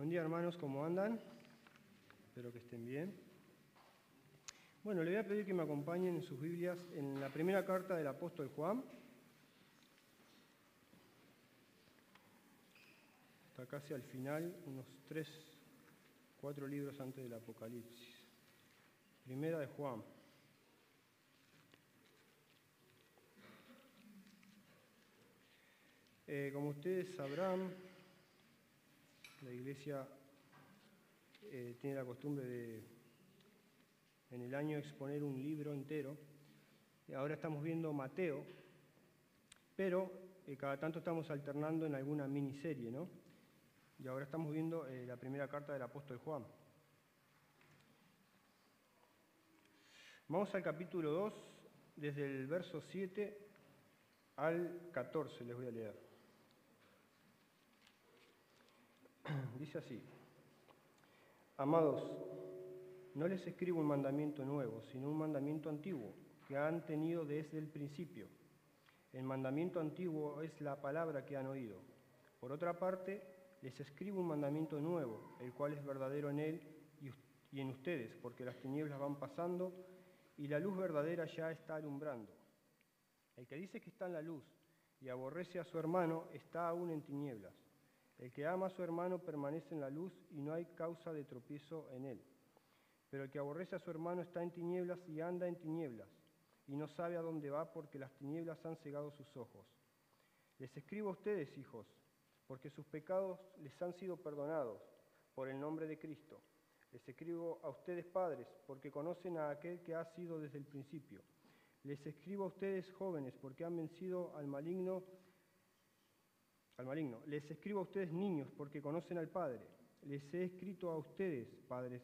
Buen día hermanos, ¿cómo andan? Espero que estén bien. Bueno, le voy a pedir que me acompañen en sus Biblias en la primera carta del apóstol Juan. Está casi al final, unos tres, cuatro libros antes del Apocalipsis. Primera de Juan. Eh, como ustedes sabrán, la iglesia eh, tiene la costumbre de en el año exponer un libro entero. Ahora estamos viendo Mateo, pero eh, cada tanto estamos alternando en alguna miniserie, ¿no? Y ahora estamos viendo eh, la primera carta del apóstol Juan. Vamos al capítulo 2, desde el verso 7 al 14, les voy a leer. Dice así, amados, no les escribo un mandamiento nuevo, sino un mandamiento antiguo que han tenido desde el principio. El mandamiento antiguo es la palabra que han oído. Por otra parte, les escribo un mandamiento nuevo, el cual es verdadero en él y en ustedes, porque las tinieblas van pasando y la luz verdadera ya está alumbrando. El que dice que está en la luz y aborrece a su hermano está aún en tinieblas. El que ama a su hermano permanece en la luz y no hay causa de tropiezo en él. Pero el que aborrece a su hermano está en tinieblas y anda en tinieblas y no sabe a dónde va porque las tinieblas han cegado sus ojos. Les escribo a ustedes, hijos, porque sus pecados les han sido perdonados por el nombre de Cristo. Les escribo a ustedes, padres, porque conocen a aquel que ha sido desde el principio. Les escribo a ustedes, jóvenes, porque han vencido al maligno al maligno. Les escribo a ustedes niños porque conocen al Padre. Les he escrito a ustedes, padres,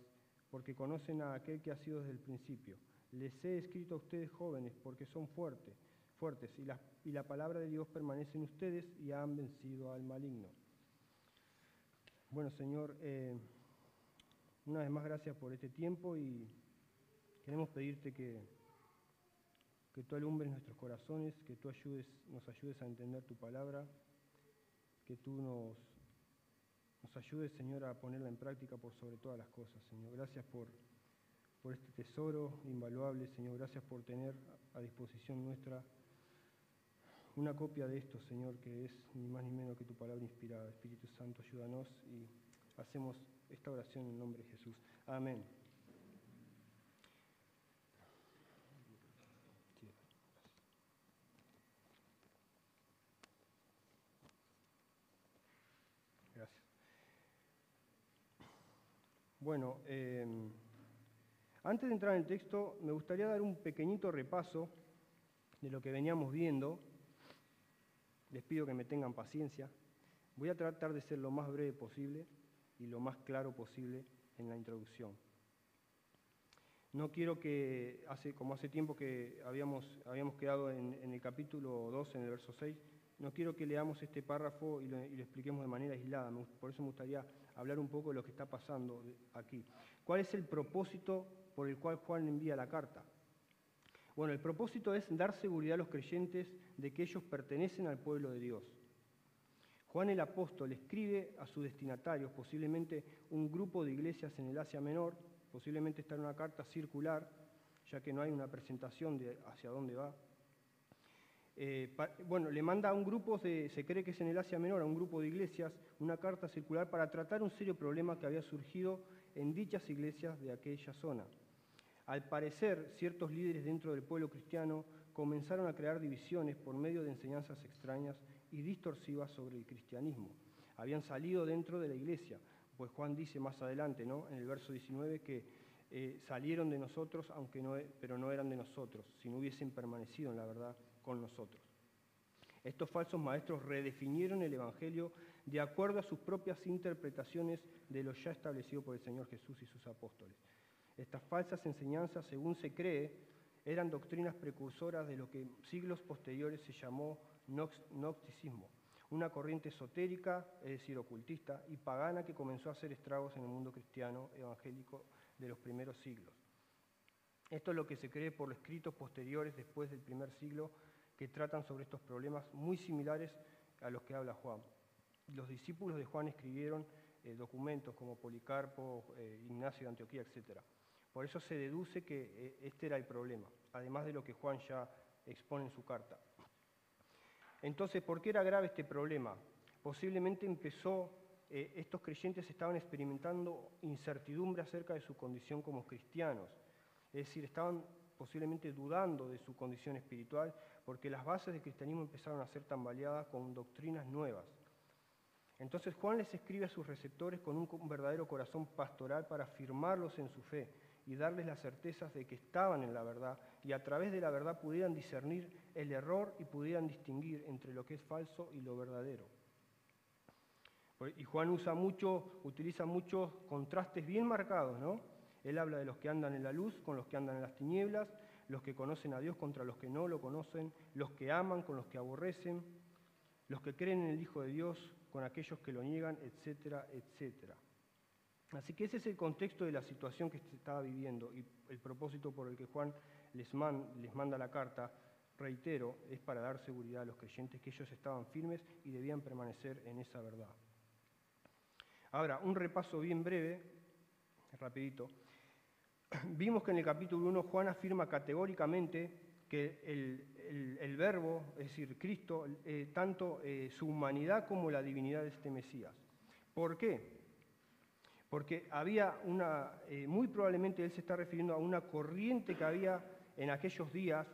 porque conocen a aquel que ha sido desde el principio. Les he escrito a ustedes jóvenes porque son fuertes, fuertes y la, y la palabra de Dios permanece en ustedes y han vencido al maligno. Bueno, Señor, eh, una vez más gracias por este tiempo y queremos pedirte que, que tú alumbres nuestros corazones, que tú ayudes, nos ayudes a entender tu palabra que tú nos, nos ayudes, Señor, a ponerla en práctica por sobre todas las cosas, Señor. Gracias por, por este tesoro invaluable, Señor. Gracias por tener a disposición nuestra una copia de esto, Señor, que es ni más ni menos que tu palabra inspirada. Espíritu Santo, ayúdanos y hacemos esta oración en nombre de Jesús. Amén. Bueno, eh, antes de entrar en el texto, me gustaría dar un pequeñito repaso de lo que veníamos viendo. Les pido que me tengan paciencia. Voy a tratar de ser lo más breve posible y lo más claro posible en la introducción. No quiero que, hace, como hace tiempo que habíamos, habíamos quedado en, en el capítulo 2, en el verso 6, no quiero que leamos este párrafo y lo, expliquemos de manera aislada. Por eso me gustaría hablar un poco de lo que está pasando aquí. ¿Cuál es el propósito por el cual Juan envía la carta? Bueno, el propósito es dar seguridad a los creyentes de que ellos pertenecen al pueblo de Dios. Juan el apóstol escribe a sus destinatarios, posiblemente un grupo de iglesias en el Asia Menor, posiblemente está en una carta circular, ya que no hay una presentación de hacia dónde va. Eh, bueno, le manda a un grupo, se, se, cree que es en el Asia Menor, a un grupo de iglesias, una carta circular para tratar un serio problema que había surgido en dichas iglesias de aquella zona. Al parecer, ciertos líderes dentro del pueblo cristiano comenzaron a crear divisiones por medio de enseñanzas extrañas y distorsivas sobre el cristianismo. Habían salido dentro de la iglesia, pues Juan dice más adelante, ¿no? en el verso 19, que eh, salieron de nosotros, aunque no, pero no eran de nosotros, si no hubiesen permanecido en la verdad con nosotros. Estos falsos maestros redefinieron el Evangelio de acuerdo a sus propias interpretaciones de lo ya establecido por el Señor Jesús y sus apóstoles. Estas falsas enseñanzas, según se cree, eran doctrinas precursoras de lo que siglos posteriores se llamó gnosticismo, una corriente esotérica, es decir, ocultista y pagana que comenzó a hacer estragos en el mundo cristiano evangélico de los primeros siglos. Esto es lo que se cree por los escritos posteriores después del primer siglo que tratan sobre estos problemas muy similares a los que habla Juan. Los discípulos de Juan escribieron eh, documentos como Policarpo, eh, Ignacio de Antioquía, etc. Por eso se deduce que eh, este era el problema, además de lo que Juan ya expone en su carta. Entonces, ¿por qué era grave este problema? Posiblemente empezó, estos creyentes estaban experimentando incertidumbre acerca de su condición como cristianos, es decir, estaban posiblemente dudando de su condición espiritual, porque las bases del cristianismo empezaron a ser tambaleadas con doctrinas nuevas. Entonces Juan les escribe a sus receptores con un verdadero corazón pastoral para afirmarlos en su fe y darles las certezas de que estaban en la verdad y a través de la verdad pudieran discernir el error y pudieran distinguir entre lo que es falso y lo verdadero. Y Juan usa mucho, utiliza muchos contrastes bien marcados, ¿no? Él habla de los que andan en la luz con los que andan en las tinieblas, los que conocen a Dios contra los que no lo conocen, los que aman con los que aborrecen, los que creen en el Hijo de Dios con aquellos que lo niegan, etcétera, etcétera. Así que ese es el contexto de la situación que se estaba viviendo y el propósito por el que Juan les, manda la carta, reitero, es para dar seguridad a los creyentes que ellos estaban firmes y debían permanecer en esa verdad. Ahora, un repaso bien breve, rapidito. Vimos que en el capítulo 1 Juan afirma categóricamente que el, verbo, es decir, Cristo, eh, tanto eh, su humanidad como la divinidad de este Mesías. ¿Por qué? Porque había una, eh, muy probablemente él se está refiriendo a una corriente que había en aquellos días,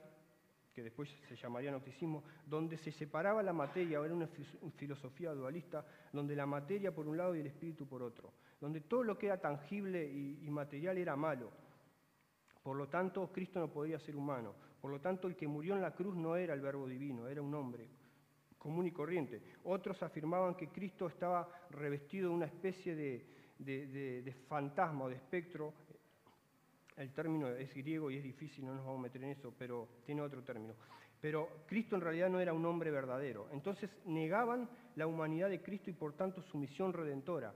que después se llamaría noticismo, donde se separaba la materia, era una filosofía dualista, donde la materia por un lado y el espíritu por otro, donde todo lo que era tangible y material era malo. Por lo tanto, Cristo no podía ser humano. Por lo tanto, el que murió en la cruz no era el verbo divino, era un hombre común y corriente. Otros afirmaban que Cristo estaba revestido de una especie de, fantasma o de espectro. El término es griego y es difícil, no nos vamos a meter en eso, pero tiene otro término. Pero Cristo en realidad no era un hombre verdadero. Entonces negaban la humanidad de Cristo y por tanto su misión redentora.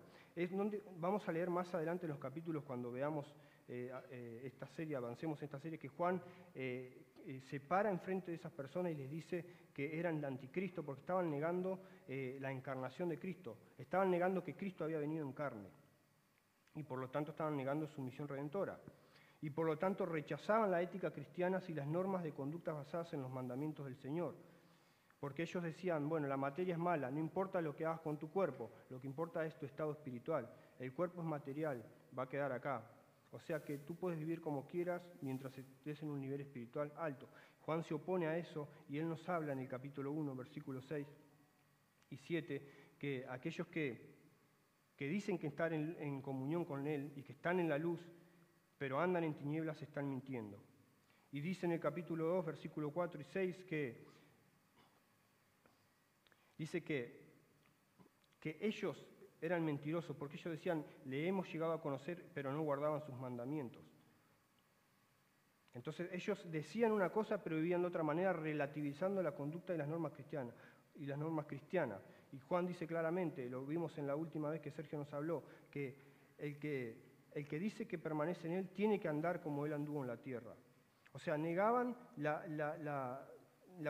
Vamos a leer más adelante en los capítulos cuando veamos eh, eh, esta serie, avancemos esta serie, que Juan eh, se para enfrente de esas personas y les dice que eran el anticristo porque estaban negando la encarnación de Cristo, estaban negando que Cristo había venido en carne y por lo tanto estaban negando su misión redentora y por lo tanto rechazaban la ética cristiana y las normas de conducta basadas en los mandamientos del Señor. Porque ellos decían, bueno, la materia es mala, no importa lo que hagas con tu cuerpo, lo que importa es tu estado espiritual. El cuerpo es material, va a quedar acá, o sea que tú puedes vivir como quieras mientras estés en un nivel espiritual alto. Juan se opone a eso y él nos habla en el capítulo 1, versículos 6 y 7, que aquellos que, que dicen que están en, comunión con él y que están en la luz, pero andan en tinieblas, están mintiendo. Y dice en el capítulo 2, versículo 4 y 6 que dice que, que ellos eran mentirosos, porque ellos decían, le hemos llegado a conocer, pero no guardaban sus mandamientos. Entonces ellos decían una cosa, pero vivían de otra manera, relativizando la conducta y las normas cristianas. Y las normas cristianas. Y Juan dice claramente, lo vimos en la última vez que Sergio nos habló, que el que, el que dice que permanece en él tiene que andar como él anduvo en la tierra. O sea, negaban la, la, la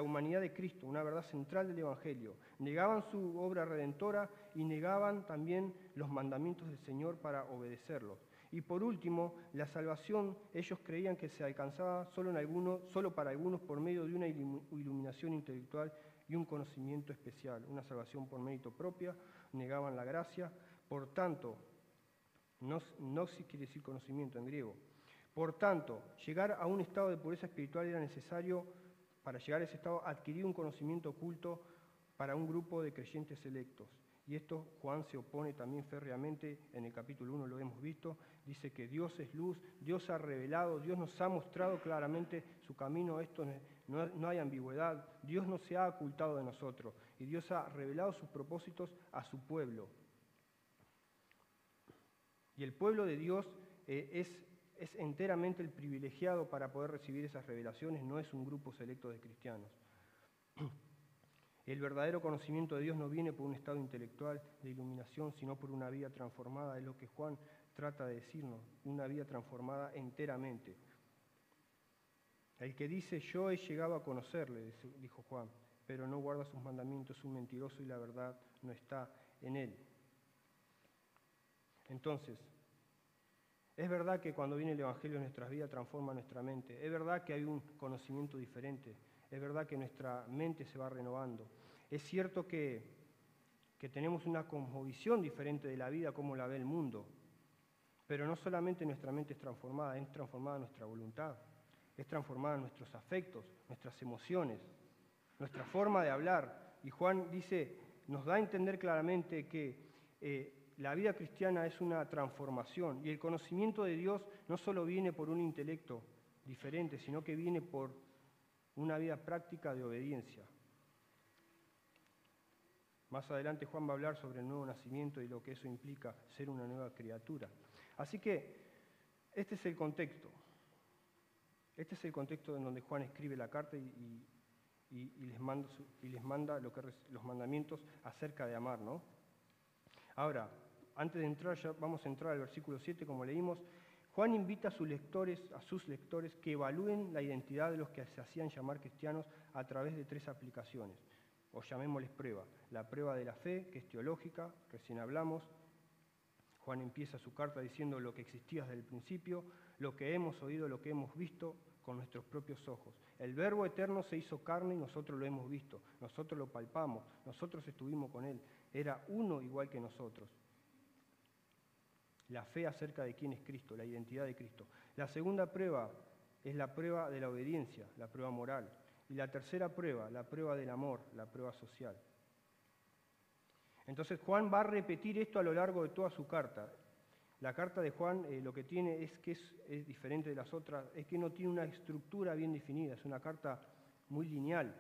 humanidad de Cristo, una verdad central del Evangelio. Negaban su obra redentora y negaban también los mandamientos del Señor para obedecerlos. Y por último, la salvación, ellos creían que se alcanzaba solo, en algunos, solo para algunos por medio de una iluminación intelectual y un conocimiento especial, una salvación por mérito propia, negaban la gracia. Por tanto, no, no quiere decir conocimiento en griego. Por tanto, llegar a un estado de pureza espiritual era necesario para llegar a ese estado, adquirir un conocimiento oculto para un grupo de creyentes electos. Y esto Juan se opone también férreamente, en el capítulo 1 lo hemos visto, dice que Dios es luz, Dios ha revelado, Dios nos ha mostrado claramente su camino, esto no, no hay ambigüedad, Dios no se ha ocultado de nosotros y Dios ha revelado sus propósitos a su pueblo. Y el pueblo de Dios eh, es es enteramente el privilegiado para poder recibir esas revelaciones, no es un grupo selecto de cristianos. El verdadero conocimiento de Dios no viene por un estado intelectual de iluminación, sino por una vida transformada, es lo que Juan trata de decirnos, una vida transformada enteramente. El que dice yo he llegado a conocerle, dijo Juan, pero no guarda sus mandamientos, es un mentiroso y la verdad no está en él. Entonces, es verdad que cuando viene el Evangelio en nuestras vidas transforma nuestra mente. Es verdad que hay un conocimiento diferente. Es verdad que nuestra mente se va renovando. Es cierto que, que tenemos una cosmovisión diferente de la vida como la ve el mundo. Pero no solamente nuestra mente es transformada, es transformada nuestra voluntad, es transformada nuestros afectos, nuestras emociones, nuestra forma de hablar. Y Juan dice, nos da a entender claramente que eh, la vida cristiana es una transformación y el conocimiento de Dios no solo viene por un intelecto diferente, sino que viene por una vida práctica de obediencia. Más adelante Juan va a hablar sobre el nuevo nacimiento y lo que eso implica ser una nueva criatura. Así que este es el contexto. Este es el contexto en donde Juan escribe la carta y, les, manda, los mandamientos acerca de amar, ¿no? Ahora, antes de entrar, ya vamos a entrar al versículo 7, como leímos, Juan invita a sus lectores, a sus lectores que evalúen la identidad de los que se hacían llamar cristianos a través de tres aplicaciones, o llamémosles prueba. La prueba de la fe, que es teológica, recién hablamos. Juan empieza su carta diciendo lo que existía desde el principio, lo que hemos oído, lo que hemos visto con nuestros propios ojos. El Verbo eterno se hizo carne y nosotros lo hemos visto, nosotros lo palpamos, nosotros estuvimos con Él. Era uno igual que nosotros la fe acerca de quién es Cristo, la identidad de Cristo. La segunda prueba es la prueba de la obediencia, la prueba moral. Y la tercera prueba, la prueba del amor, la prueba social. Entonces Juan va a repetir esto a lo largo de toda su carta. La carta de Juan eh, lo que tiene es que es, diferente de las otras, es que no tiene una estructura bien definida, es una carta muy lineal,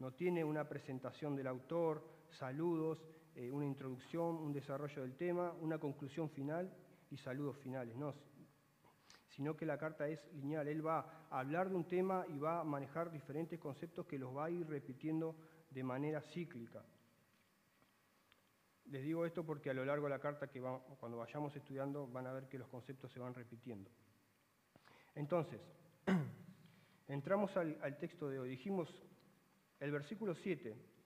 no tiene una presentación del autor, saludos, eh, una introducción, un desarrollo del tema, una conclusión final y saludos finales, no, sino que la carta es lineal. Él va a hablar de un tema y va a manejar diferentes conceptos que los va a ir repitiendo de manera cíclica. Les digo esto porque a lo largo de la carta, que cuando vayamos estudiando, van a ver que los conceptos se van repitiendo. Entonces, entramos al, al texto de hoy. Dijimos el versículo 7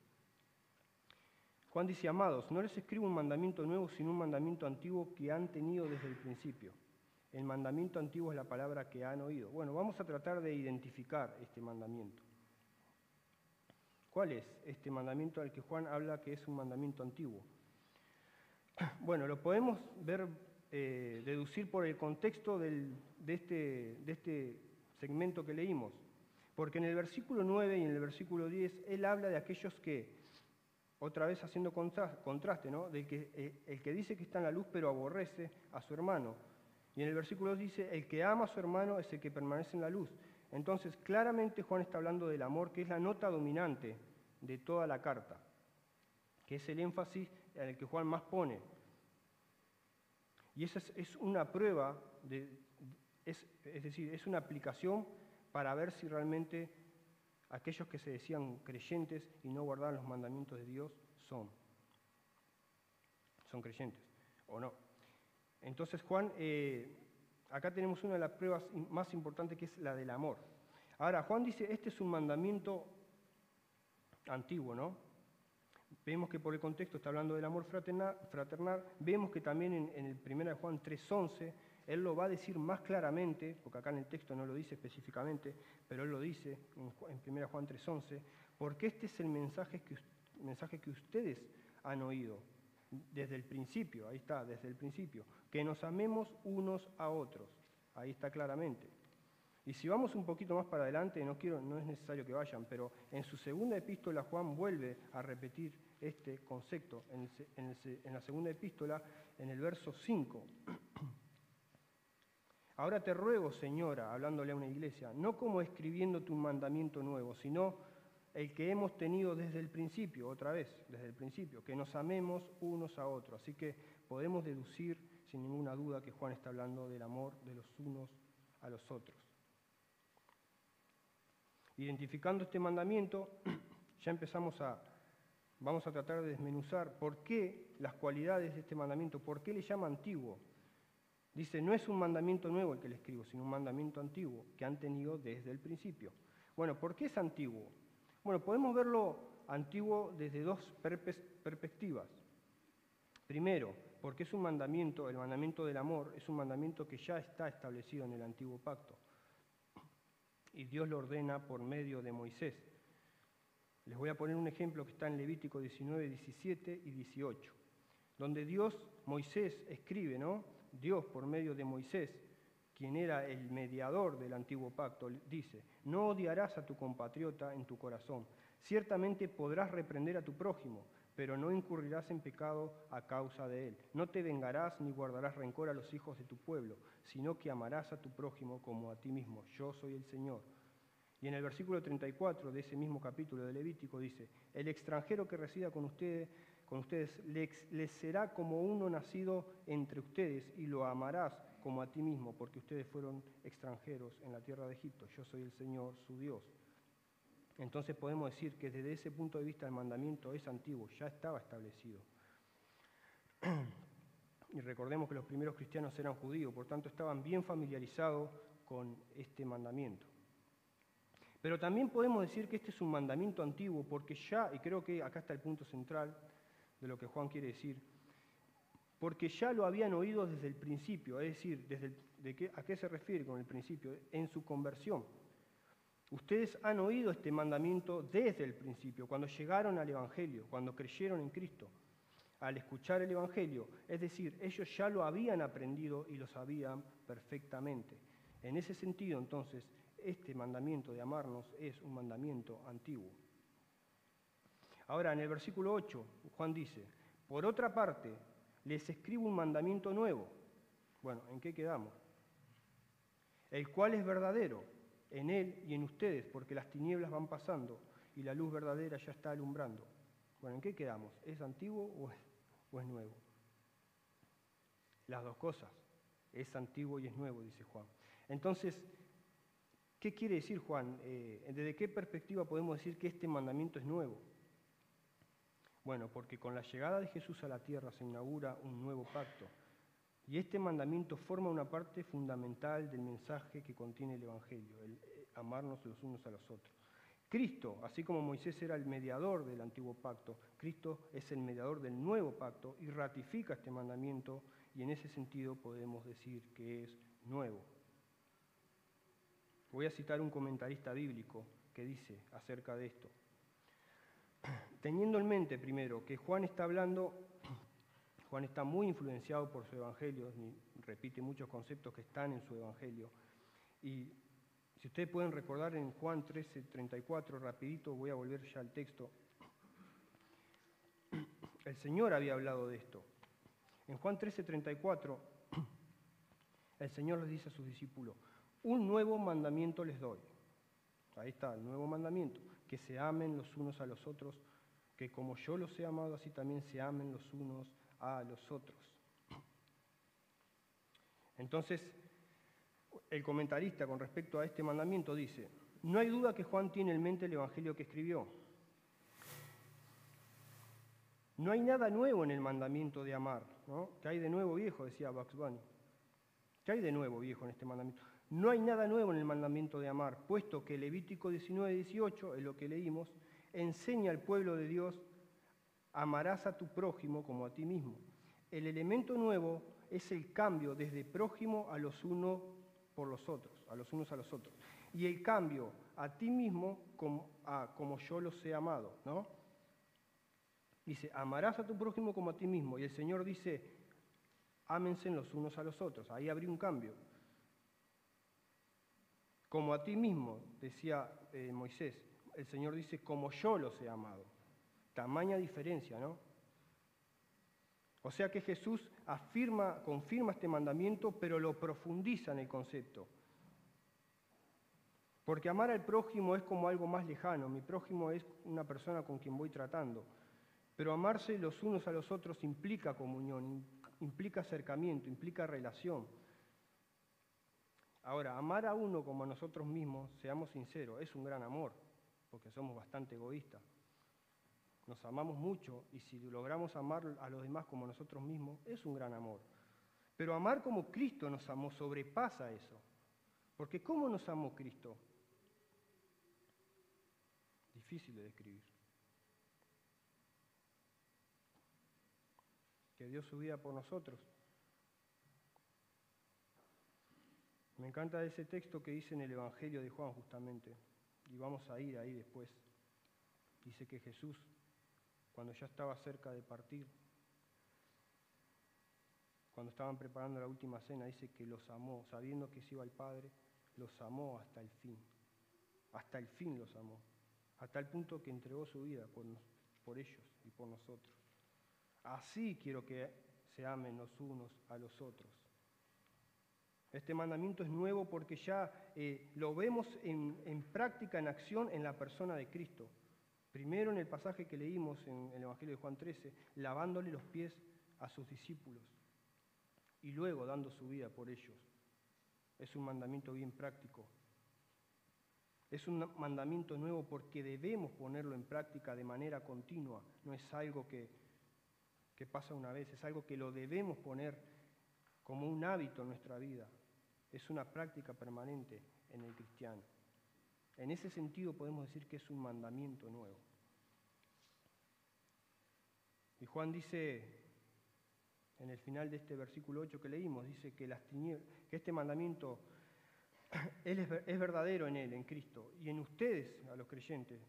Juan dice, amados, no les escribo un mandamiento nuevo, sino un mandamiento antiguo que han tenido desde el principio. El mandamiento antiguo es la palabra que han oído. Bueno, vamos a tratar de identificar este mandamiento. ¿Cuál es este mandamiento al que Juan habla que es un mandamiento antiguo? Bueno, lo podemos ver, eh, deducir por el contexto de, este, de este segmento que leímos. Porque en el versículo 9 y en el versículo 10 él habla de aquellos que otra vez haciendo contraste, ¿no? De que eh, el que dice que está en la luz pero aborrece a su hermano. Y en el versículo 2 dice, el que ama a su hermano es el que permanece en la luz. Entonces, claramente Juan está hablando del amor, que es la nota dominante de toda la carta, que es el énfasis en el que Juan más pone. Y esa es, una prueba, de, es decir, es una aplicación para ver si realmente aquellos que se decían creyentes y no guardaban los mandamientos de Dios son. Son creyentes, ¿o no? Entonces, Juan, eh, acá tenemos una de las pruebas más importantes que es la del amor. Ahora, Juan dice, este es un mandamiento antiguo, ¿no? Vemos que por el contexto está hablando del amor fraternal, vemos que también en, en el 1 Juan 3.11 él lo va a decir más claramente, porque acá en el texto no lo dice específicamente, pero él lo dice en 1 Juan 3:11, porque este es el mensaje que, mensaje que ustedes han oído desde el principio, ahí está, desde el principio, que nos amemos unos a otros, ahí está claramente. Y si vamos un poquito más para adelante, no, quiero, no es necesario que vayan, pero en su segunda epístola Juan vuelve a repetir este concepto, en, en la segunda epístola, en el verso 5. Ahora te ruego, señora, hablándole a una iglesia, no como escribiéndote un mandamiento nuevo, sino el que hemos tenido desde el principio, otra vez, desde el principio, que nos amemos unos a otros. Así que podemos deducir sin ninguna duda que Juan está hablando del amor de los unos a los otros. Identificando este mandamiento, ya empezamos a, vamos a tratar de desmenuzar por qué las cualidades de este mandamiento, por qué le llama antiguo. Dice, no es un mandamiento nuevo el que le escribo, sino un mandamiento antiguo que han tenido desde el principio. Bueno, ¿por qué es antiguo? Bueno, podemos verlo antiguo desde dos perspectivas. Primero, porque es un mandamiento, el mandamiento del amor, es un mandamiento que ya está establecido en el antiguo pacto. Y Dios lo ordena por medio de Moisés. Les voy a poner un ejemplo que está en Levítico 19, 17 y 18, donde Dios, Moisés escribe, ¿no? Dios por medio de Moisés, quien era el mediador del antiguo pacto, dice, no odiarás a tu compatriota en tu corazón, ciertamente podrás reprender a tu prójimo, pero no incurrirás en pecado a causa de él. No te vengarás ni guardarás rencor a los hijos de tu pueblo, sino que amarás a tu prójimo como a ti mismo. Yo soy el Señor. Y en el versículo 34 de ese mismo capítulo de Levítico dice, el extranjero que resida con ustedes, con ustedes les, será como uno nacido entre ustedes y lo amarás como a ti mismo, porque ustedes fueron extranjeros en la tierra de Egipto. Yo soy el Señor, su Dios. Entonces podemos decir que desde ese punto de vista el mandamiento es antiguo, ya estaba establecido. Y recordemos que los primeros cristianos eran judíos, por tanto estaban bien familiarizados con este mandamiento. Pero también podemos decir que este es un mandamiento antiguo porque ya, y creo que acá está el punto central de lo que Juan quiere decir, porque ya lo habían oído desde el principio, es decir, desde de qué, ¿a qué se refiere con el principio? En su conversión. Ustedes han oído este mandamiento desde el principio, cuando llegaron al Evangelio, cuando creyeron en Cristo. Al escuchar el Evangelio, es decir, ellos ya lo habían aprendido y lo sabían perfectamente. En ese sentido, entonces, este mandamiento de amarnos es un mandamiento antiguo. Ahora, en el versículo 8, Juan dice, por otra parte, les escribo un mandamiento nuevo. Bueno, ¿en qué quedamos? El cual es verdadero en Él y en ustedes, porque las tinieblas van pasando y la luz verdadera ya está alumbrando. Bueno, ¿en qué quedamos? ¿Es antiguo o es, nuevo? Las dos cosas. Es antiguo y es nuevo, dice Juan. Entonces, ¿qué quiere decir Juan? Eh, ¿Desde qué perspectiva podemos decir que este mandamiento es nuevo? Bueno, porque con la llegada de Jesús a la tierra se inaugura un nuevo pacto y este mandamiento forma una parte fundamental del mensaje que contiene el Evangelio, el eh, amarnos los unos a los otros. Cristo, así como Moisés era el mediador del antiguo pacto, Cristo es el mediador del nuevo pacto y ratifica este mandamiento y en ese sentido podemos decir que es nuevo. Voy a citar un comentarista bíblico que dice acerca de esto. Teniendo en mente primero que Juan está hablando Juan está muy influenciado por su evangelio, repite muchos conceptos que están en su evangelio. Y si ustedes pueden recordar en Juan 13, 34, rapidito, voy a volver ya al texto. El Señor había hablado de esto. En Juan 13, 34, el Señor les dice a sus discípulos, un nuevo mandamiento les doy. Ahí está, el nuevo mandamiento, que se amen los unos a los otros, que como yo los he amado, así también se amen los unos a los otros. Entonces, el comentarista con respecto a este mandamiento dice, no hay duda que Juan tiene en mente el Evangelio que escribió. No hay nada nuevo en el mandamiento de amar. ¿no? ¿Qué hay de nuevo viejo? Decía Bugs Bunny. ¿Qué hay de nuevo viejo en este mandamiento? No hay nada nuevo en el mandamiento de amar, puesto que Levítico 19, 18, es lo que leímos, enseña al pueblo de Dios amarás a tu prójimo como a ti mismo. El elemento nuevo es el cambio desde prójimo a los unos por los otros, a los unos a los otros. Y el cambio a ti mismo como, yo los he amado, ¿no? Dice, amarás a tu prójimo como a ti mismo. Y el Señor dice, ámense los unos a los otros. Ahí habría un cambio. Como a ti mismo, decía eh, Moisés. El Señor dice, como yo los he amado. Tamaña diferencia, ¿no? O sea que Jesús afirma, confirma este mandamiento, pero lo profundiza en el concepto. Porque amar al prójimo es como algo más lejano. Mi prójimo es una persona con quien voy tratando. Pero amarse los unos a los otros implica comunión, implica acercamiento, implica relación. Ahora, amar a uno como a nosotros mismos, seamos sinceros, es un gran amor, porque somos bastante egoístas nos amamos mucho y si logramos amar a los demás como nosotros mismos, es un gran amor. Pero amar como Cristo nos amó sobrepasa eso. Porque ¿cómo nos amó Cristo? Difícil de describir. que dio su vida por nosotros. Me encanta ese texto que dice en el Evangelio de Juan justamente, y vamos a ir ahí después. Dice que Jesús, cuando ya estaba cerca de partir, cuando estaban preparando la última cena, dice que los amó, sabiendo que se iba el Padre, los amó hasta el fin. Hasta el fin los amó. Hasta el punto que entregó su vida por, por ellos y por nosotros. Así quiero que se amen los unos a los otros. Este mandamiento es nuevo porque ya eh, lo vemos en, práctica, en acción, en la persona de Cristo. Primero en el pasaje que leímos en el Evangelio de Juan 13, lavándole los pies a sus discípulos y luego dando su vida por ellos. Es un mandamiento bien práctico. Es un mandamiento nuevo porque debemos ponerlo en práctica de manera continua. No es algo que pasa una vez, es algo que lo debemos poner como un hábito en nuestra vida. Es una práctica permanente en el cristiano. En ese sentido podemos decir que es un mandamiento nuevo. Y Juan dice en el final de este versículo 8 que leímos, dice que, este mandamiento es, es verdadero en Él, en Cristo, y en ustedes, a los creyentes,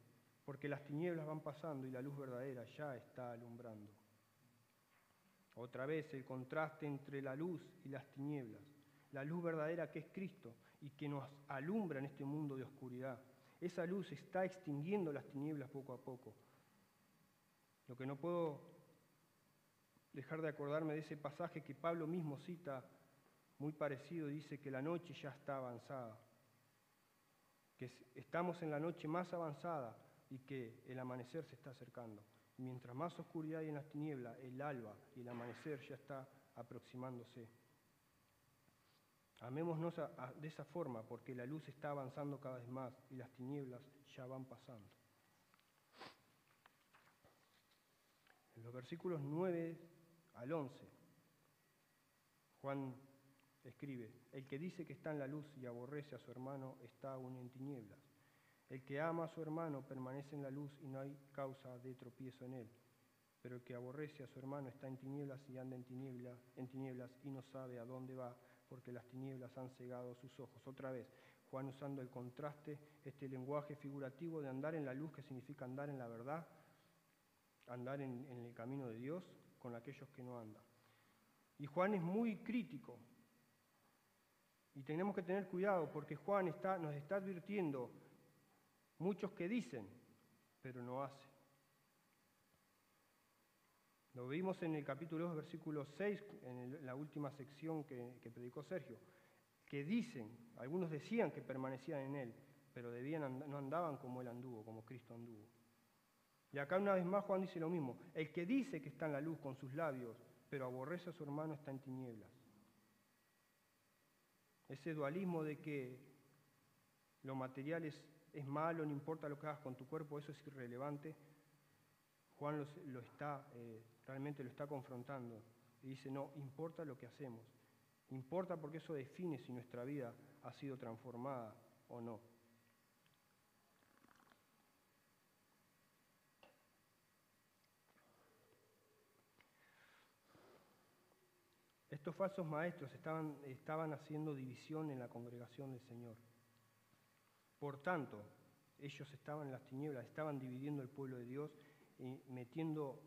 porque las tinieblas van pasando y la luz verdadera ya está alumbrando. Otra vez el contraste entre la luz y las tinieblas. La luz verdadera que es Cristo y que nos alumbra en este mundo de oscuridad. Esa luz está extinguiendo las tinieblas poco a poco. Lo que no puedo dejar de acordarme de ese pasaje que Pablo mismo cita, muy parecido, dice que la noche ya está avanzada, que estamos en la noche más avanzada y que el amanecer se está acercando. Mientras más oscuridad hay en las tinieblas, el alba y el amanecer ya está aproximándose. Amémonos de esa forma porque la luz está avanzando cada vez más y las tinieblas ya van pasando. En los versículos 9 al 11, Juan escribe, el que dice que está en la luz y aborrece a su hermano está aún en tinieblas. El que ama a su hermano permanece en la luz y no hay causa de tropiezo en él. Pero el que aborrece a su hermano está en tinieblas y anda en en tinieblas y no sabe a dónde va porque las tinieblas han cegado sus ojos. Otra vez, Juan usando el contraste, este lenguaje figurativo de andar en la luz, que significa andar en la verdad, andar en, el camino de Dios con aquellos que no andan. Y Juan es muy crítico. Y tenemos que tener cuidado porque Juan está, nos está advirtiendo muchos que dicen, pero no hacen. Lo vimos en el capítulo 2, versículo 6, en la última sección que, que, predicó Sergio, que dicen, algunos decían que permanecían en Él, pero debían no andaban como Él anduvo, como Cristo anduvo. Y acá una vez más Juan dice lo mismo, el que dice que está en la luz con sus labios, pero aborrece a su hermano está en tinieblas. Ese dualismo de que lo material es, es malo, no importa lo que hagas con tu cuerpo, eso es irrelevante, Juan lo, está, eh, realmente lo está confrontando y dice, no, importa lo que hacemos, importa porque eso define si nuestra vida ha sido transformada o no. Estos falsos maestros estaban, estaban haciendo división en la congregación del Señor. Por tanto, ellos estaban en las tinieblas, estaban dividiendo el pueblo de Dios y metiendo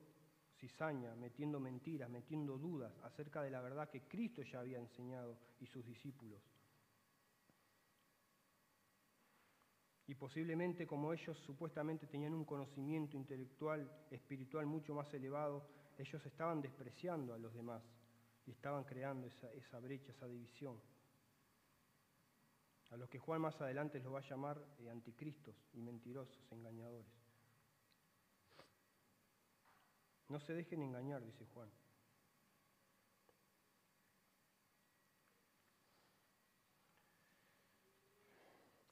cizaña, metiendo mentiras, metiendo dudas acerca de la verdad que Cristo ya había enseñado y sus discípulos. Y posiblemente como ellos supuestamente tenían un conocimiento intelectual, espiritual mucho más elevado, ellos estaban despreciando a los demás y estaban creando esa, brecha, esa división. A los que Juan más adelante los va a llamar eh, anticristos y mentirosos, engañadores. No se dejen engañar, dice Juan.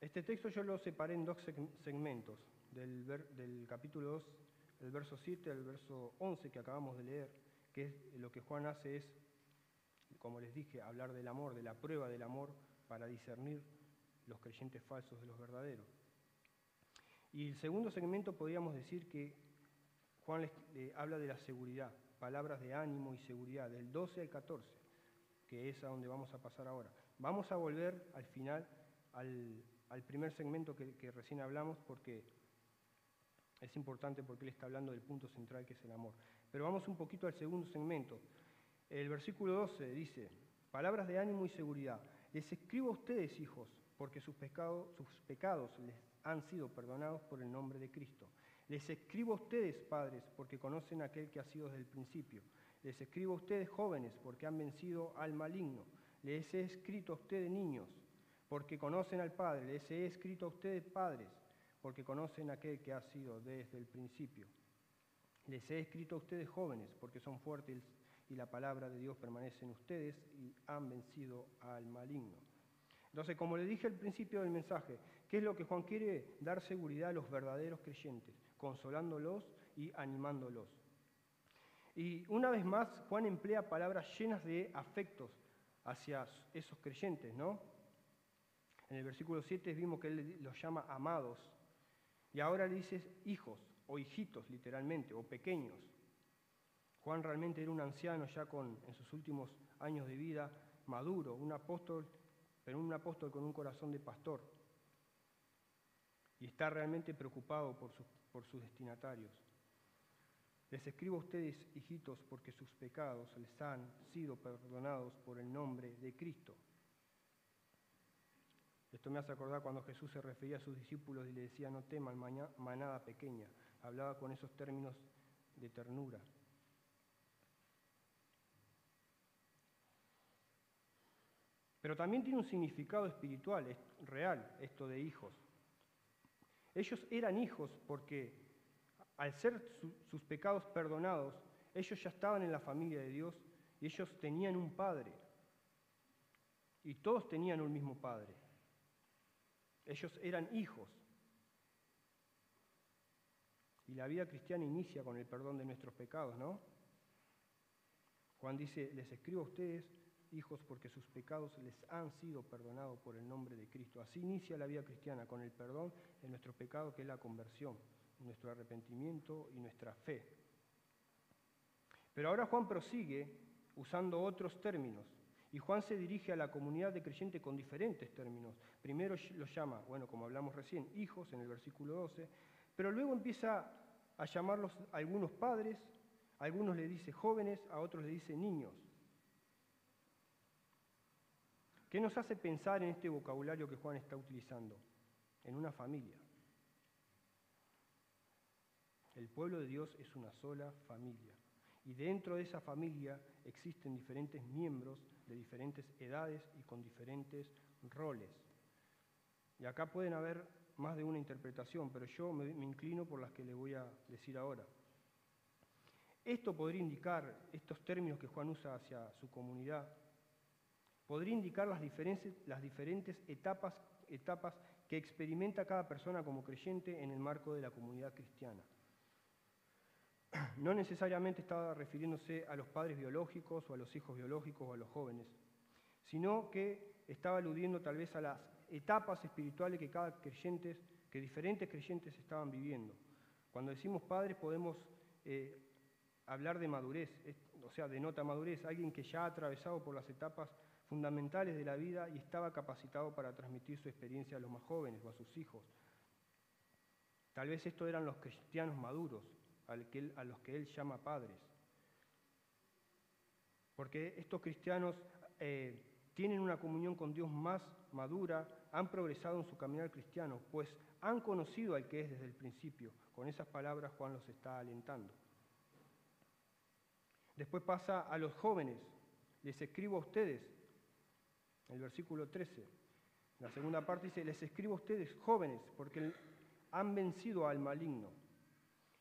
Este texto yo lo separé en dos segmentos, del, del capítulo 2, el verso 7 al verso 11 que acabamos de leer, que es, lo que Juan hace es como les dije, hablar del amor, de la prueba del amor, para discernir los creyentes falsos de los verdaderos. Y el segundo segmento podríamos decir que Juan les, habla de la seguridad, palabras de ánimo y seguridad, del 12 al 14, que es a donde vamos a pasar ahora. Vamos a volver al final al, primer segmento que, que recién hablamos porque es importante porque él está hablando del punto central que es el amor. Pero vamos un poquito al segundo segmento. El versículo 12 dice, palabras de ánimo y seguridad. Les escribo a ustedes, hijos, porque sus pecados, sus pecados les han sido perdonados por el nombre de Cristo. Les escribo a ustedes, padres, porque conocen aquel que ha sido desde el principio. Les escribo a ustedes, jóvenes, porque han vencido al maligno. Les he escrito a ustedes, niños, porque conocen al Padre. Les he escrito a ustedes, padres, porque conocen aquel que ha sido desde el principio. Les he escrito a ustedes, jóvenes, porque son fuertes y la palabra de Dios permanece en ustedes y han vencido al maligno. Entonces, como le dije al principio del mensaje, ¿qué es lo que Juan quiere? Dar seguridad a los verdaderos creyentes, consolándolos y animándolos. Y una vez más, Juan emplea palabras llenas de afectos hacia esos creyentes, ¿no? En el versículo 7 vimos que él los llama amados, y ahora le dice hijos o hijitos, literalmente, o pequeños. Juan realmente era un anciano ya con, en sus últimos años de vida, maduro, un apóstol pero un apóstol con un corazón de pastor. Y está realmente preocupado por, por sus destinatarios. Les escribo a ustedes, hijitos, porque sus pecados les han sido perdonados por el nombre de Cristo. Esto me hace acordar cuando Jesús se refería a sus discípulos y le decía, no teman manada pequeña. Hablaba con esos términos de ternura. Pero también tiene un significado espiritual, es real, esto de hijos. Ellos eran hijos porque al ser sus pecados perdonados, ellos ya estaban en la familia de Dios y ellos tenían un padre. Y todos tenían un mismo padre. Ellos eran hijos. Y la vida cristiana inicia con el perdón de nuestros pecados, ¿no? Juan dice, les escribo a ustedes hijos porque sus pecados les han sido perdonados por el nombre de Cristo. Así inicia la vida cristiana, con el perdón de nuestro pecado, que es la conversión, nuestro arrepentimiento y nuestra fe. Pero ahora Juan prosigue usando otros términos. Y Juan se dirige a la comunidad de creyentes con diferentes términos. Primero los llama, bueno, como hablamos recién, hijos en el versículo 12, pero luego empieza a llamarlos a algunos padres, a algunos le dice jóvenes, a otros le dice niños. ¿Qué nos hace pensar en este vocabulario que Juan está utilizando? En una familia. El pueblo de Dios es una sola familia. Y dentro de esa familia existen diferentes miembros de diferentes edades y con diferentes roles. Y acá pueden haber más de una interpretación, pero yo me, inclino por las que les voy a decir ahora. Esto podría indicar, estos términos que Juan usa hacia su comunidad, podría indicar las diferentes, etapas, etapas que experimenta cada persona como creyente en el marco de la comunidad cristiana. No necesariamente estaba refiriéndose a los padres biológicos o a los hijos biológicos o a los jóvenes, sino que estaba aludiendo tal vez a las etapas espirituales que cada diferentes creyentes estaban viviendo. Cuando decimos padres podemos eh, hablar de madurez, o sea, de nota madurez, alguien que ya ha atravesado por las etapas fundamentales de la vida y estaba capacitado para transmitir su experiencia a los más jóvenes o a sus hijos. Tal vez estos eran los cristianos maduros, a los que él llama padres. Porque estos cristianos eh, tienen una comunión con Dios más madura, han progresado en su caminar cristiano, pues han conocido al que es desde el principio. Con esas palabras Juan los está alentando. Después pasa a los jóvenes. Les escribo a ustedes, el versículo 13. La segunda parte dice, les escribo a ustedes jóvenes, porque han vencido al maligno.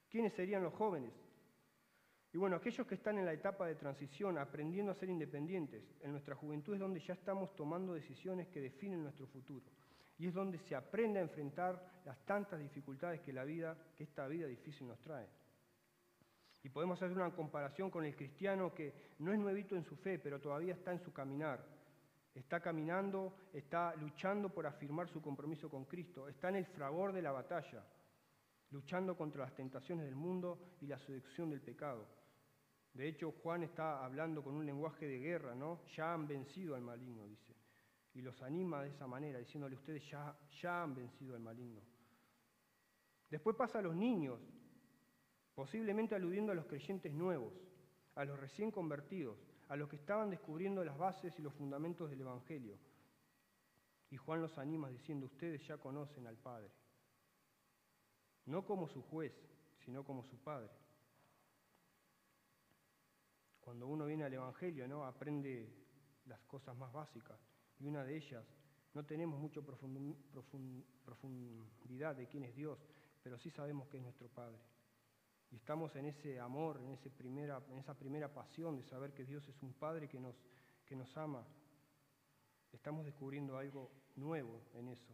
¿Quiénes serían los jóvenes? Y bueno, aquellos que están en la etapa de transición, aprendiendo a ser independientes, en nuestra juventud es donde ya estamos tomando decisiones que definen nuestro futuro. Y es donde se aprende a enfrentar las tantas dificultades que la vida, que esta vida difícil nos trae. Y podemos hacer una comparación con el cristiano que no es nuevito en su fe, pero todavía está en su caminar está caminando, está luchando por afirmar su compromiso con Cristo, está en el fragor de la batalla, luchando contra las tentaciones del mundo y la seducción del pecado. De hecho, Juan está hablando con un lenguaje de guerra, ¿no? Ya han vencido al maligno, dice. Y los anima de esa manera, diciéndole, ustedes ya, ya han vencido al maligno. Después pasa a los niños, posiblemente aludiendo a los creyentes nuevos, a los recién convertidos, a los que estaban descubriendo las bases y los fundamentos del Evangelio. Y Juan los anima diciendo, ustedes ya conocen al Padre, no como su juez, sino como su Padre. Cuando uno viene al Evangelio, ¿no? aprende las cosas más básicas, y una de ellas, no tenemos mucha profundidad de quién es Dios, pero sí sabemos que es nuestro Padre. Y estamos en ese amor, en, esa primera pasión de saber que Dios es un Padre que nos, que nos ama. Estamos descubriendo algo nuevo en eso.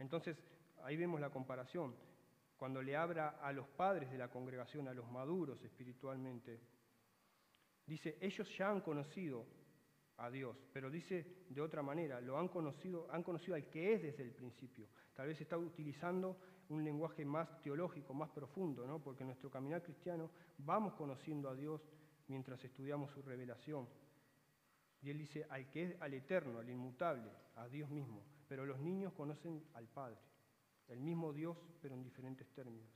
Entonces, ahí vemos la comparación. Cuando le habla a los padres de la congregación, a los maduros espiritualmente, dice, ellos ya han conocido a Dios, pero dice de otra manera, lo han conocido, han conocido al que es desde el principio. Tal vez está utilizando un lenguaje más teológico, más profundo, ¿no? porque en nuestro caminar cristiano vamos conociendo a Dios mientras estudiamos su revelación. Y él dice, al que es al eterno, al inmutable, a Dios mismo. Pero los niños conocen al Padre, el mismo Dios, pero en diferentes términos.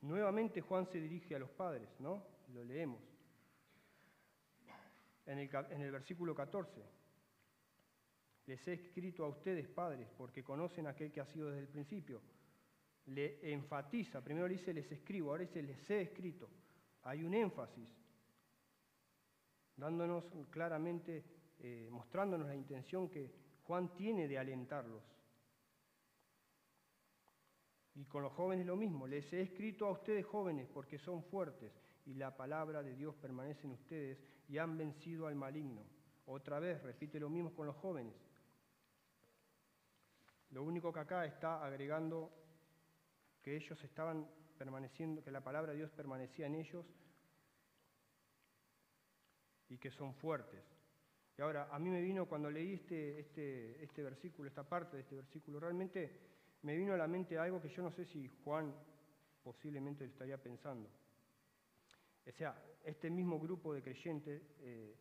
Nuevamente Juan se dirige a los padres, ¿no? Lo leemos. En el, en el versículo 14, les he escrito a ustedes, padres, porque conocen a aquel que ha sido desde el principio. Le enfatiza, primero le dice les escribo, ahora dice les he escrito. Hay un énfasis, dándonos claramente, eh, mostrándonos la intención que Juan tiene de alentarlos. Y con los jóvenes lo mismo, les he escrito a ustedes jóvenes porque son fuertes y la palabra de Dios permanece en ustedes y han vencido al maligno. Otra vez, repite lo mismo con los jóvenes. Lo único que acá está agregando que ellos estaban permaneciendo, que la palabra de Dios permanecía en ellos y que son fuertes. Y ahora, a mí me vino cuando leí este, este, este versículo, esta parte de este versículo, realmente me vino a la mente algo que yo no sé si Juan posiblemente estaría pensando. O sea, este mismo grupo de creyentes eh,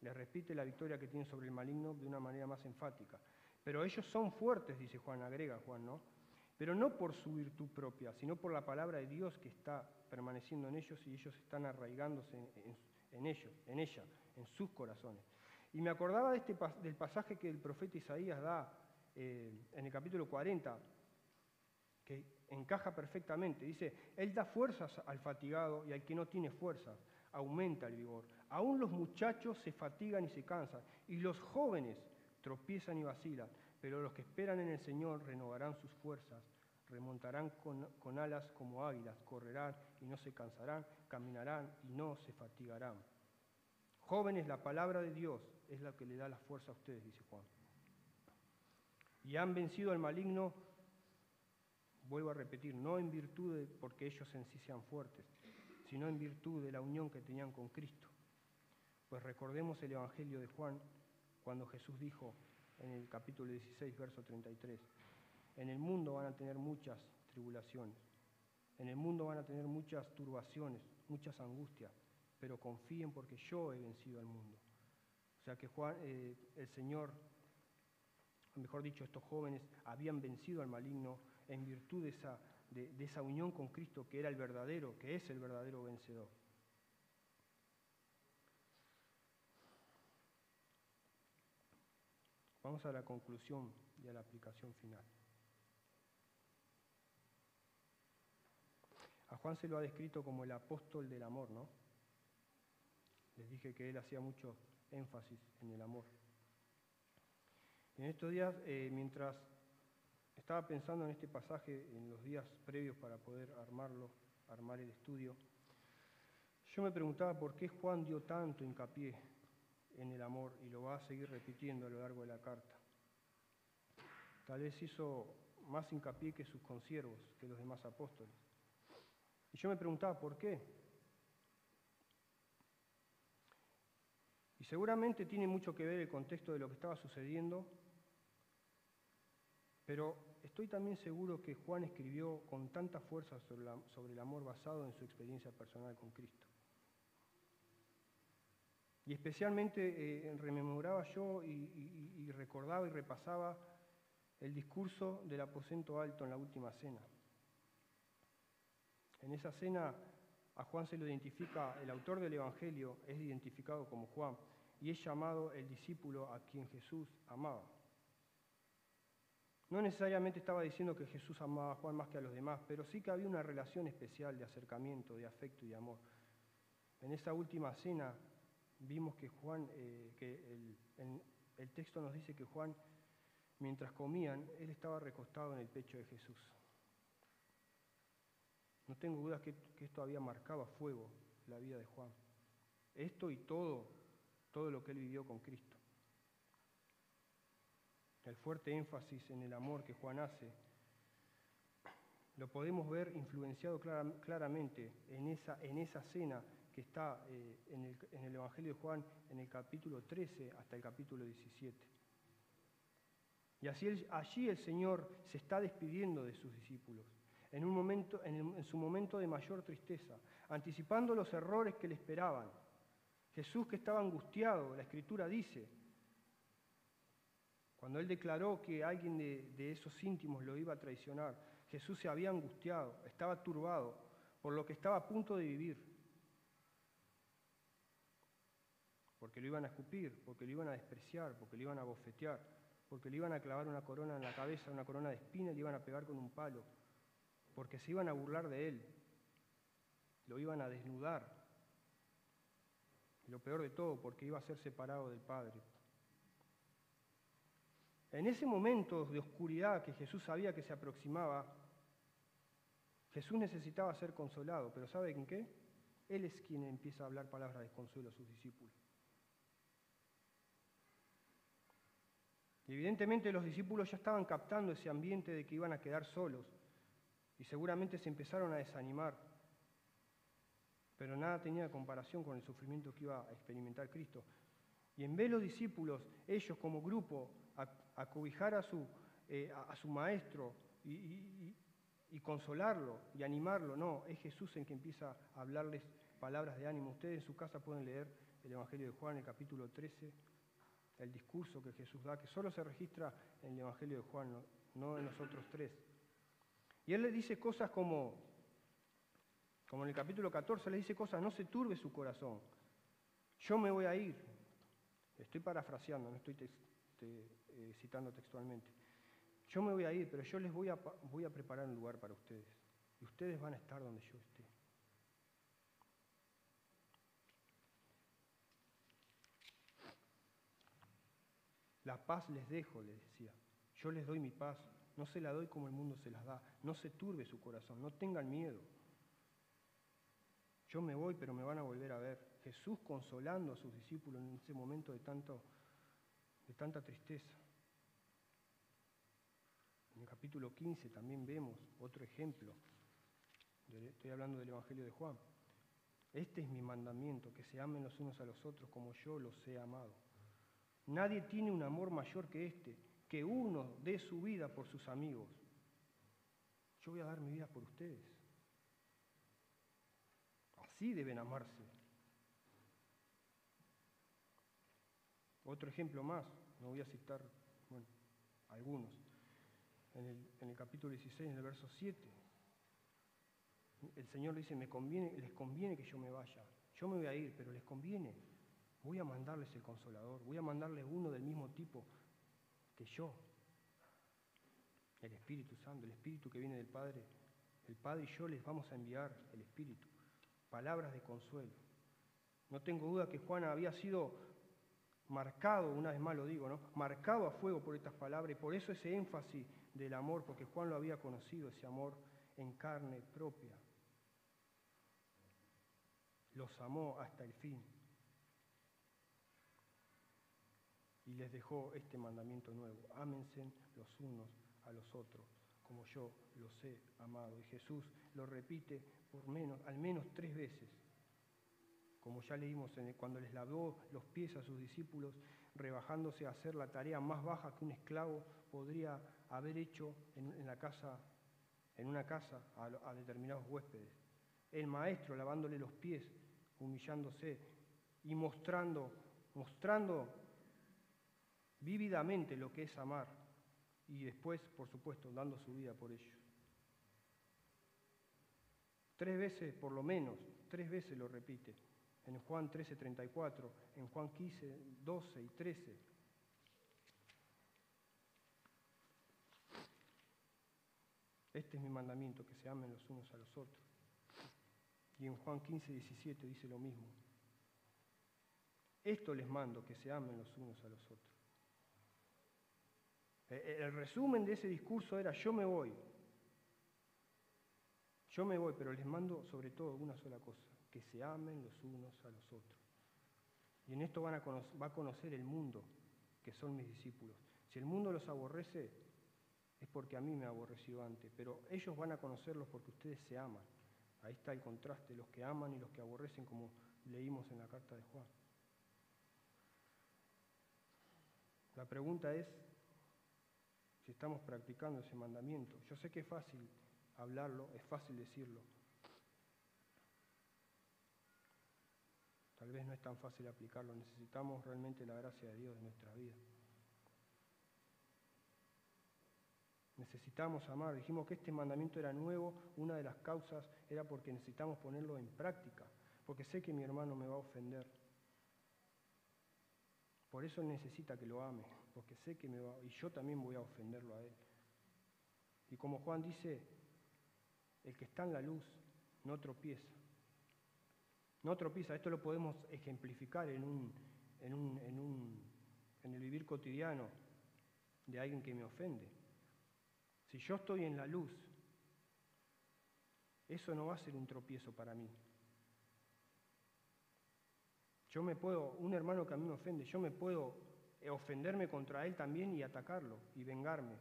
les repite la victoria que tienen sobre el maligno de una manera más enfática. Pero ellos son fuertes, dice Juan, agrega Juan, ¿no? Pero no por su virtud propia, sino por la palabra de Dios que está permaneciendo en ellos y ellos están arraigándose en, ellos, en ella, en sus corazones. Y me acordaba este, del pasaje que el profeta Isaías da eh, en el capítulo 40, que encaja perfectamente. Dice, Él da fuerzas al fatigado y al que no tiene fuerzas, aumenta el vigor. Aún los muchachos se fatigan y se cansan, y los jóvenes tropiezan y vacilan, pero los que esperan en el Señor renovarán sus fuerzas, remontarán con, alas como águilas, correrán y no se cansarán, caminarán y no se fatigarán. Jóvenes, la palabra de Dios es la que le da la fuerza a ustedes, dice Juan. Y han vencido al maligno, vuelvo a repetir, no en virtud de porque ellos en sí sean fuertes, sino en virtud de la unión que tenían con Cristo. Pues recordemos el Evangelio de Juan, cuando Jesús dijo en el capítulo 16, verso 33, en el mundo van a tener muchas tribulaciones, en el mundo van a tener muchas turbaciones, muchas angustias, pero confíen porque yo he vencido al mundo. O sea que Juan, eh, el Señor, mejor dicho, estos jóvenes habían vencido al maligno en virtud de esa, de esa unión con Cristo que era el verdadero, que es el verdadero vencedor. Vamos a la conclusión y a la aplicación final. A Juan se lo ha descrito como el apóstol del amor, ¿no? Les dije que él hacía mucho énfasis en el amor. en estos días, eh, mientras estaba pensando en este pasaje, en los días previos para poder armarlo, armar el estudio, yo me preguntaba por qué Juan dio tanto hincapié en el amor y lo va a seguir repitiendo a lo largo de la carta. Tal vez hizo más hincapié que sus consiervos, que los demás apóstoles. Y yo me preguntaba, ¿por qué? Y seguramente tiene mucho que ver el contexto de lo que estaba sucediendo, pero estoy también seguro que Juan escribió con tanta fuerza sobre, el amor basado en su experiencia personal con Cristo. Y especialmente eh, rememoraba yo y recordaba y repasaba el discurso del aposento alto en la última cena. En esa cena a Juan se lo identifica, el autor del Evangelio es identificado como Juan y es llamado el discípulo a quien Jesús amaba. No necesariamente estaba diciendo que Jesús amaba a Juan más que a los demás, pero sí que había una relación especial de acercamiento, de afecto y de amor. En esa última cena vimos que Juan, eh, que el, el texto nos dice que Juan, mientras comían, él estaba recostado en el pecho de Jesús. No tengo dudas que, que esto había marcado a fuego la vida de Juan. Esto y todo, todo lo que él vivió con Cristo. El fuerte énfasis en el amor que Juan hace lo podemos ver influenciado claramente en esa, en esa cena que está eh, en, el, Evangelio de Juan en el capítulo 13 hasta el capítulo 17. Y así allí el Señor se está despidiendo de sus discípulos en, un momento, en, su momento de mayor tristeza, anticipando los errores que le esperaban. Jesús que estaba angustiado, la escritura dice, cuando él declaró que alguien de, de esos íntimos lo iba a traicionar, Jesús se había angustiado, estaba turbado por lo que estaba a punto de vivir. Porque lo iban a escupir, porque lo iban a despreciar, porque lo iban a bofetear, porque le iban a clavar una corona en la cabeza, una corona de espinas, y le iban a pegar con un palo porque se iban a burlar de él, lo iban a desnudar. Y lo peor de todo, porque iba a ser separado del Padre. En ese momento de oscuridad que Jesús sabía que se aproximaba, Jesús necesitaba ser consolado, pero ¿saben qué? Él es quien empieza a hablar palabras de consuelo a sus discípulos. Evidentemente los discípulos ya estaban captando ese ambiente de que iban a quedar solos y seguramente se empezaron a desanimar. Pero nada tenía comparación con el sufrimiento que iba a experimentar Cristo. Y en vez de los discípulos, ellos como grupo, a, a su, eh, a, su maestro y, y, consolarlo y animarlo, no, es Jesús en que empieza a hablarles palabras de ánimo. Ustedes en su casa pueden leer el Evangelio de Juan, el capítulo 13, el discurso que Jesús da, que solo se registra en el Evangelio de Juan, no, en los otros tres. Y él le dice cosas como, como en el capítulo 14, le dice cosas, no se turbe su corazón, yo me voy a ir. Estoy parafraseando, no estoy eh, citando textualmente. Yo me voy a ir, pero yo les voy a, voy a preparar un lugar para ustedes. Y ustedes van a estar donde yo esté. La paz les dejo, le decía. Yo les doy mi paz. No se la doy como el mundo se las da. No se turbe su corazón, no tengan miedo. Yo me voy, pero me van a volver a ver. Jesús consolando a sus discípulos en ese momento de, tanto, de tanta tristeza. En el capítulo 15 también vemos otro ejemplo. Estoy hablando del Evangelio de Juan. Este es mi mandamiento, que se amen los unos a los otros como yo los he amado. Nadie tiene un amor mayor que este, que uno dé su vida por sus amigos. Yo voy a dar mi vida por ustedes. Así deben amarse. Otro ejemplo más, no voy a citar bueno, algunos. En el, capítulo 16, en el verso 7, el Señor dice, me conviene, les conviene que yo me vaya. Yo me voy a ir, pero les conviene. Voy a mandarles el consolador, voy a mandarles uno del mismo tipo yo, el Espíritu Santo, el Espíritu que viene del Padre, el Padre y yo les vamos a enviar el Espíritu, palabras de consuelo. No tengo duda que Juan había sido marcado, una vez más lo digo, ¿no? marcado a fuego por estas palabras y por eso ese énfasis del amor, porque Juan lo había conocido, ese amor en carne propia. Los amó hasta el fin. Y les dejó este mandamiento nuevo. Ámense los unos a los otros, como yo los he amado. Y Jesús lo repite por menos, al menos tres veces. como ya leímos cuando les lavó los pies a sus discípulos, rebajándose a hacer la tarea más baja que un esclavo podría haber hecho en, la casa, en una casa a determinados huéspedes. El maestro lavándole los pies, humillándose y mostrando, mostrando vívidamente lo que es amar y después, por supuesto, dando su vida por ellos. Tres veces, por lo menos, tres veces lo repite. En Juan 13, 34, en Juan 15, 12 y 13. Este es mi mandamiento, que se amen los unos a los otros. Y en Juan 15, 17 dice lo mismo. Esto les mando, que se amen los unos a los otros. Eh, eh, el resumen de ese discurso era, yo me voy, yo me voy, pero les mando sobre todo una sola cosa, que se amen los unos a los otros. Y en esto van a va a conocer el mundo, que son mis discípulos. Si el mundo los aborrece, es porque a mí me ha aborrecido antes, pero ellos van a conocerlos porque ustedes se aman. Ahí está el contraste, los que aman y los que aborrecen, como leímos en la carta de Juan. La pregunta es, estamos practicando ese mandamiento. Yo sé que es fácil hablarlo, es fácil decirlo. Tal vez no es tan fácil aplicarlo, necesitamos realmente la gracia de Dios en nuestra vida. Necesitamos amar. Dijimos que este mandamiento era nuevo, una de las causas era porque necesitamos ponerlo en práctica, porque sé que mi hermano me va a ofender. Por eso necesita que lo ame porque sé que me va, y yo también voy a ofenderlo a él. Y como Juan dice, el que está en la luz no tropieza. No tropieza, esto lo podemos ejemplificar en, un, en, un, en, un, en el vivir cotidiano de alguien que me ofende. Si yo estoy en la luz, eso no va a ser un tropiezo para mí. Yo me puedo, un hermano que a mí me ofende, yo me puedo ofenderme contra él también y atacarlo y vengarme.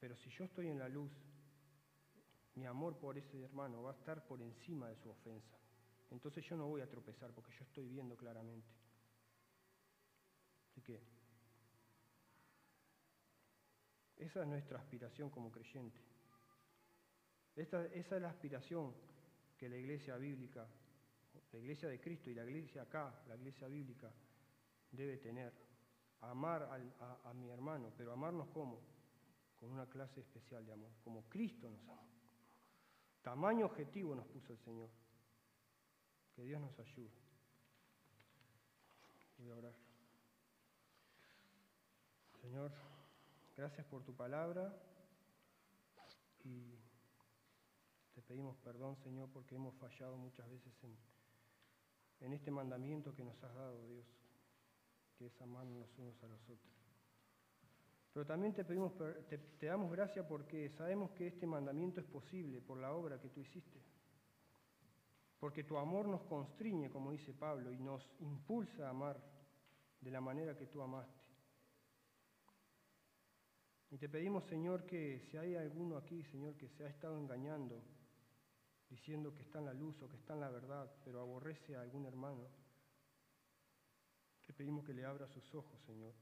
Pero si yo estoy en la luz, mi amor por ese hermano va a estar por encima de su ofensa. Entonces yo no voy a tropezar porque yo estoy viendo claramente. Así que esa es nuestra aspiración como creyente. esa es la aspiración que la iglesia bíblica, la iglesia de Cristo y la iglesia acá, la iglesia bíblica, debe tener. Amar a, mi hermano, pero amarnos como? Con una clase especial de amor, como Cristo nos ama. Tamaño objetivo nos puso el Señor. Que Dios nos ayude. Voy a orar. Señor, gracias por tu palabra y te pedimos perdón, Señor, porque hemos fallado muchas veces en este mandamiento que nos has dado, Dios que es amarnos unos a los otros. Pero también te, pedimos, te, damos gracias porque sabemos que este mandamiento es posible por la obra que tú hiciste. Porque tu amor nos constriñe, como dice Pablo, y nos impulsa a amar de la manera que tú amaste. Y te pedimos, Señor, que si hay alguno aquí, Señor, que se ha estado engañando, diciendo que está en la luz o que está en la verdad, pero aborrece a algún hermano, te pedimos que le abra sus ojos, Señor,